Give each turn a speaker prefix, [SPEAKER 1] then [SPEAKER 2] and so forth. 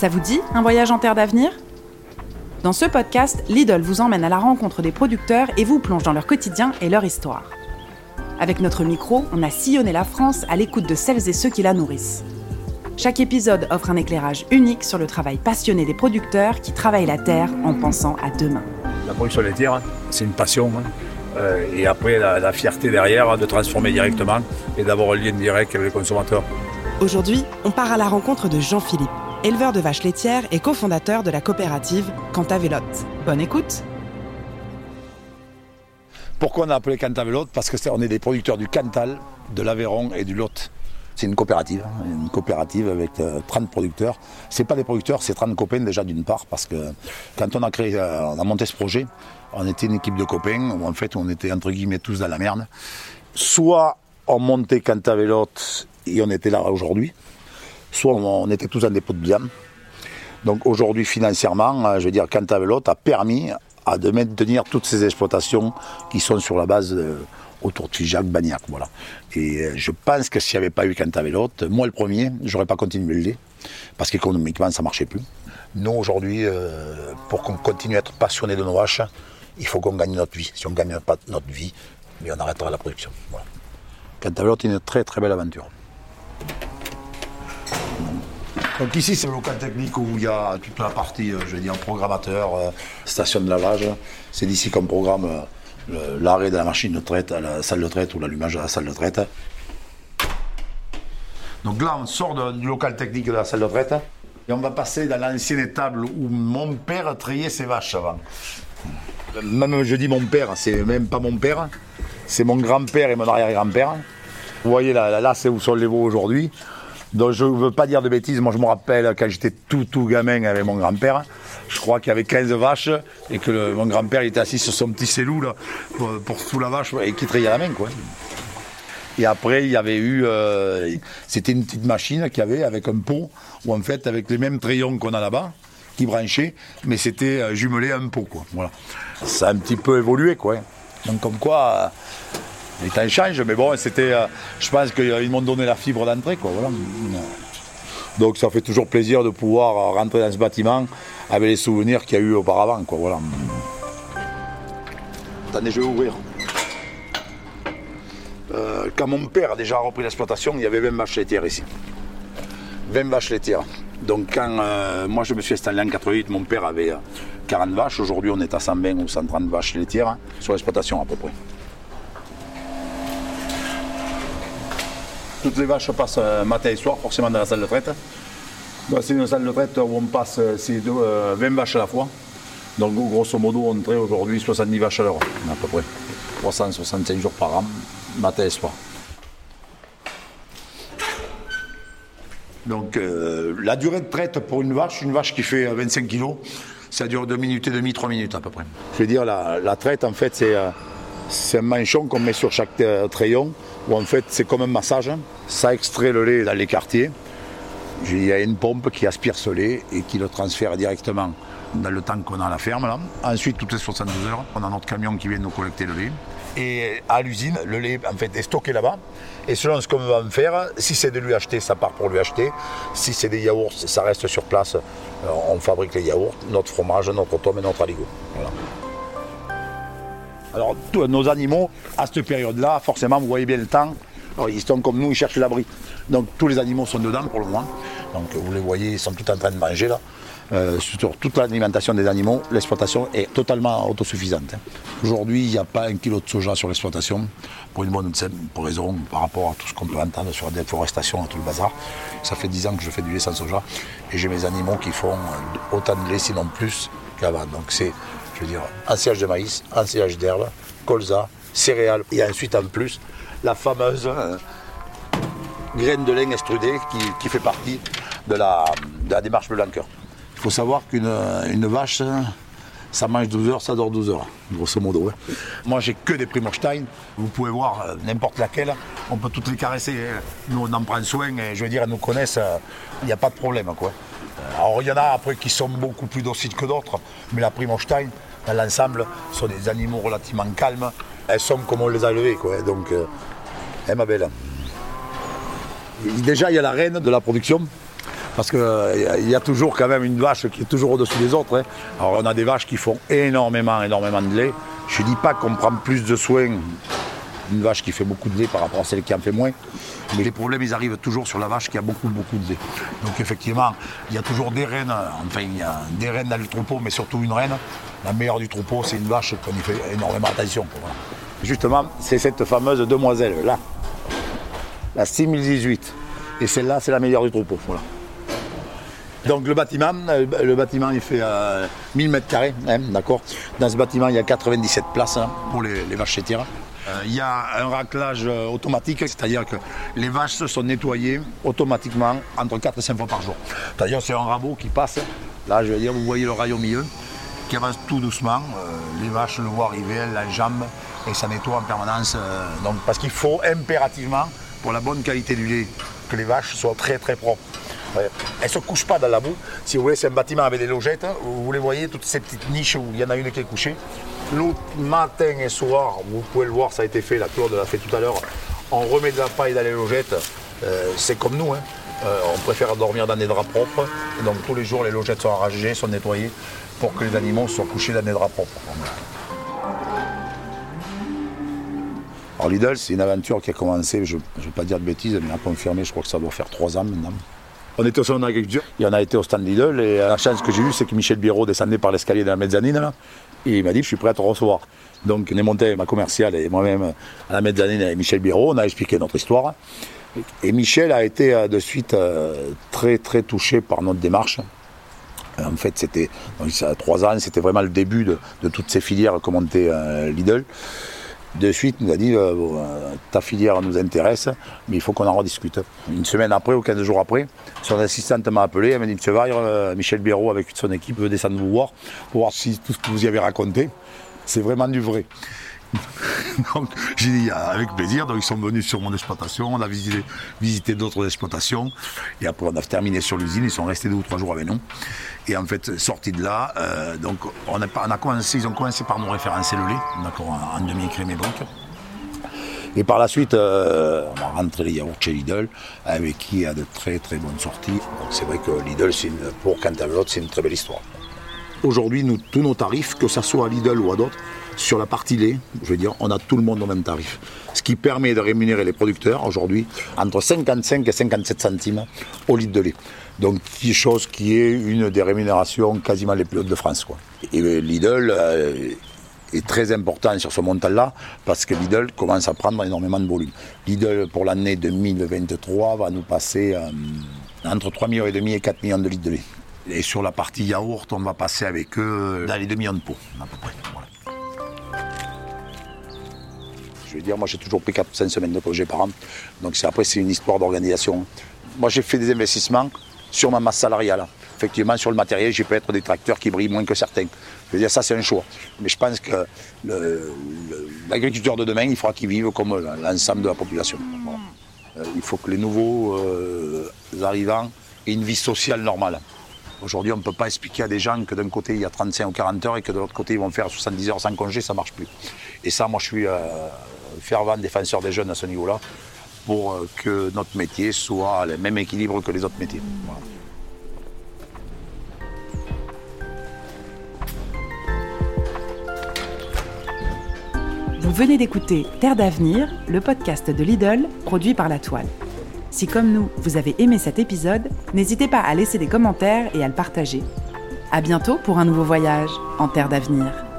[SPEAKER 1] Ça vous dit un voyage en terre d'avenir? Dans ce podcast, Lidl vous emmène à la rencontre des producteurs et vous plonge dans leur quotidien et leur histoire. Avec notre micro, on a sillonné la France à l'écoute de celles et ceux qui la nourrissent. Chaque épisode offre un éclairage unique sur le travail passionné des producteurs qui travaillent la terre en pensant à demain.
[SPEAKER 2] La production laitière, c'est une passion. hein. Euh, et après, la, la fierté derrière de transformer directement et d'avoir un lien direct avec les consommateurs.
[SPEAKER 3] Aujourd'hui, on part à la rencontre de Jean-Philippe, éleveur de vaches laitières et cofondateur de la coopérative Cantavelotte. Bonne écoute
[SPEAKER 2] Pourquoi on a appelé Cantavelotte Parce que c'est- on est des producteurs du Cantal, de l'Aveyron et du Lot. C'est une coopérative, hein, une coopérative avec euh, 30 producteurs. C'est pas des producteurs, c'est 30 copains déjà d'une part, parce que quand on a créé, euh, on a monté ce projet, on était une équipe de copains où en fait on était entre guillemets tous dans la merde. Soit on montait Cantavelotte et on était là aujourd'hui, soit on, était tous en dépôt de bilan. Donc aujourd'hui, financièrement, euh, je veux dire, Cantavelotte a permis à de maintenir toutes ces exploitations qui sont sur la base euh, autour de Figeac, Bagnac, voilà. Et euh, je pense que s'il n'y avait pas eu Cantavelotte, moi le premier, j'aurais pas continué le lait, parce qu'économiquement, ça marchait plus. Nous, aujourd'hui, euh, pour qu'on continue à être passionné de nos vaches, il faut qu'on gagne notre vie. Si on ne gagne pas notre vie, mais on arrêtera la production. Voilà. Est une très très belle aventure. Donc ici, c'est le local technique où il y a toute la partie, euh, je vais dire, programmateur, euh, station de lavage. C'est d'ici qu'on programme euh, l'arrêt de la machine de traite à la salle de traite ou l'allumage de la salle de traite. Donc là, on sort du local technique de la salle de traite et on va passer dans l'ancienne étable où mon père trayait ses vaches avant. Même je dis mon père, c'est même pas mon père, c'est mon grand-père et mon arrière-grand-père. Vous voyez là, là, là, c'est où sont les veaux aujourd'hui. Donc je ne veux pas dire de bêtises, moi je me rappelle quand j'étais tout tout gamin avec mon grand-père, je crois qu'il y avait 15 vaches et que mon grand-père était assis sur son petit cellou pour, pour sous la vache et qui trayait la main quoi. Et après, il y avait eu. euh, C'était une petite machine qu'il y avait avec un pot, où en fait, avec les mêmes trayons qu'on a là-bas, qui branchaient, mais c'était euh, jumelé à un pot, quoi. Voilà. Ça a un petit peu évolué, quoi. Donc, comme quoi, les temps changent, mais bon, c'était. euh, je pense qu'ils m'ont donné la fibre d'entrée, quoi. Donc, ça fait toujours plaisir de pouvoir euh, rentrer dans ce bâtiment avec les souvenirs qu'il y a eu auparavant, quoi. Voilà. Attendez, je vais ouvrir. Euh, quand mon père a déjà repris l'exploitation, il y avait 20 vaches laitières ici. 20 vaches laitières. Donc quand moi je me suis installé en 88, mon père avait euh, 40 vaches. Aujourd'hui on est à 120 ou 130 vaches laitières hein, sur l'exploitation à peu près. Toutes les vaches passent euh, matin et soir forcément dans la salle de traite. Bah, c'est une salle de traite où on passe euh, ces deux, euh, 20 vaches à la fois. Donc grosso modo on traite aujourd'hui 70 vaches à l'heure à peu près. 365 jours par an, matin et soir. Donc euh, la durée de traite pour une vache, une vache qui fait euh, 25 kilos, ça dure 2 minutes et demie, 3 minutes à peu près. Je veux dire, la, la traite en fait c'est euh, c'est un manchon qu'on met sur chaque euh, trayon, où en fait c'est comme un massage, ça extrait le lait dans les quartiers. Il y a une pompe qui aspire ce lait et qui le transfère directement dans le temps qu'on a à la ferme. Ensuite, toutes les 72 heures, on a notre camion qui vient nous collecter le lait. Et à l'usine, le lait en fait, est stocké là-bas. Et selon ce qu'on va en faire, si c'est de lui acheter, ça part pour lui acheter. Si c'est des yaourts, ça reste sur place. Euh, On fabrique les yaourts, notre fromage, notre tome et notre aligot. Alors, tous nos animaux, à cette période-là, forcément, vous voyez bien le temps, alors, ils sont comme nous, ils cherchent l'abri. Donc, tous les animaux sont dedans pour le moment. Donc, vous les voyez, ils sont tous en train de manger là. Euh, sur toute l'alimentation des animaux, l'exploitation est totalement autosuffisante. hein. Aujourd'hui, il n'y a pas un kilo de soja sur l'exploitation, pour une bonne raison par rapport à tout ce qu'on peut entendre sur la déforestation et tout le bazar. Ça fait 10 ans que je fais du lait sans soja, et j'ai mes animaux qui font euh, autant de lait, sinon plus, qu'avant. Donc c'est, je veux dire, ensilage de maïs, ensilage d'herbe, colza, céréales, et ensuite en plus, la fameuse euh, graine de lin extrudée qui, fait partie de la, de la démarche Blanqueur. Il faut savoir qu'une une vache, ça mange 12 heures, ça dort 12 heures, grosso modo. hein. Moi, j'ai que des Primorstein. Vous pouvez voir euh, n'importe laquelle, on peut toutes les caresser. hein. Nous, on en prend soin et je veux dire, elles nous connaissent, euh, il n'y a pas de problème. Quoi. Euh, Alors, il y en a après qui sont beaucoup plus dociles que d'autres, mais la Primorstein, dans l'ensemble, sont des animaux relativement calmes. Elles sont comme on les a élevées, quoi. Donc, euh, hein, ma belle. Déjà, il y a la reine de la production. Parce qu'il y a toujours quand même une vache qui est toujours au-dessus des autres. hein. Alors on a des vaches qui font énormément, énormément de lait. Je ne dis pas qu'on prend plus de soins une vache qui fait beaucoup de lait par rapport à celle qui en fait moins. Mais les problèmes, ils arrivent toujours sur la vache qui a beaucoup, beaucoup de lait. Donc effectivement, il y a toujours des reines, enfin il y a des reines dans le troupeau, mais surtout une reine. La meilleure du troupeau, c'est une vache qu'on y fait énormément attention. Justement, c'est cette fameuse demoiselle là, la 6018. Et celle-là, c'est la meilleure du troupeau. Voilà. Donc le bâtiment, euh, le bâtiment il fait euh, 1000 mètres carrés, hein, d'accord. Dans ce bâtiment, il y a 97 places hein, pour les, les vaches laitières. Euh, Il y a un raclage euh, automatique, c'est-à-dire que les vaches se sont nettoyées automatiquement entre 4 et 5 fois par jour. C'est-à-dire c'est un rabot qui passe. Là, je veux dire, vous voyez le rail milieu, qui avance tout doucement. Euh, les vaches le voient arriver, elles l'enjambent et ça nettoie en permanence. donc, parce qu'il faut impérativement, pour la bonne qualité du lait, que les vaches soient très très propres. Ouais. Elles ne se couchent pas dans la boue. Si vous voulez, c'est un bâtiment avec des logettes. hein. Vous les voyez, toutes ces petites niches où il y en a une qui est couchée. L'eau, matin et soir, vous pouvez le voir, ça a été fait, la Claude l'a fait tout à l'heure. On remet de la paille dans les logettes. Euh, c'est comme nous. hein. Euh, on préfère dormir dans des draps propres. Et donc tous les jours, les logettes sont arrachées, sont nettoyées pour que les animaux soient couchés dans des draps propres. Alors Lidl, c'est une aventure qui a commencé, je ne vais pas dire de bêtises, mais à confirmer, je crois que ça doit faire trois ans maintenant. On était au salon d'agriculture, et on a été au stand Lidl, et la chance que j'ai eue, c'est que Michel Biro descendait par l'escalier de la mezzanine, et il m'a dit, je suis prêt à te recevoir. Donc on est monté, ma commerciale et moi-même, à la mezzanine avec Michel Biro, on a expliqué notre histoire. Et Michel a été euh, de suite euh, très très touché par notre démarche. En fait, c'était trois ans, c'était vraiment le début de, de toutes ces filières que montait euh, Lidl. De suite, il nous a dit euh, euh, ta filière nous intéresse, mais il faut qu'on en rediscute. Une semaine après ou 15 jours après, son assistante m'a appelé, elle m'a dit Monsieur Vaille, euh, Michel Béraud avec son équipe veut descendre vous voir pour voir si tout ce que vous y avez raconté, c'est vraiment du vrai. Donc j'ai dit ah, avec plaisir. Donc ils sont venus sur mon exploitation, on a visité, d'autres exploitations. Et après on a terminé sur l'usine, ils sont restés deux ou trois jours avec nous. Et en fait, sortis de là, euh, donc on a, commencé, ils ont commencé par nous référencer le lait, d'accord, en, en demi-écrémé donc. Et par la suite, euh, on a rentré les yaourts chez Lidl, avec qui il y a de très très bonnes sorties. Donc c'est vrai que Lidl, une, pour Cantavelotte, c'est une très belle histoire. Aujourd'hui, nous, tous nos tarifs, que ce soit à Lidl ou à d'autres, sur la partie lait, je veux dire, on a tout le monde au même tarif. Ce qui permet de rémunérer les producteurs aujourd'hui entre 55 et 57 centimes au litre de lait. Donc, chose qui est une des rémunérations quasiment les plus hautes de France. Et euh, Lidl euh, est très important sur ce montant-là parce que Lidl commence à prendre énormément de volume. Lidl, pour l'année 2023, va nous passer euh, entre 3,5 millions et 4 millions de litres de lait. Et sur la partie yaourt, on va passer avec eux dans les 2 millions de pots, à peu près. Je veux dire, moi j'ai toujours pris 4-5 semaines de congé par an. Donc après, c'est une histoire d'organisation. Moi j'ai fait des investissements sur ma masse salariale. Effectivement, sur le matériel, j'ai peut-être des tracteurs qui brillent moins que certains. Je veux dire, ça c'est un choix. Mais je pense que l'agriculteur de demain, il faudra qu'il vive comme l'ensemble de la population. Euh, il faut que les nouveaux euh, arrivants aient une vie sociale normale. Aujourd'hui, on ne peut pas expliquer à des gens que d'un côté il y a 35 ou 40 heures et que de l'autre côté ils vont faire 70 heures sans congé, ça ne marche plus. Et ça, moi je suis euh, fervent défenseur des jeunes à ce niveau-là pour euh, que notre métier soit le même équilibre que les autres métiers.
[SPEAKER 1] Vous venez d'écouter Terre d'avenir, le podcast de Lidl, produit par La Toile. Si comme nous, vous avez aimé cet épisode, n'hésitez pas à laisser des commentaires et à le partager. À bientôt pour un nouveau voyage en Terre d'avenir.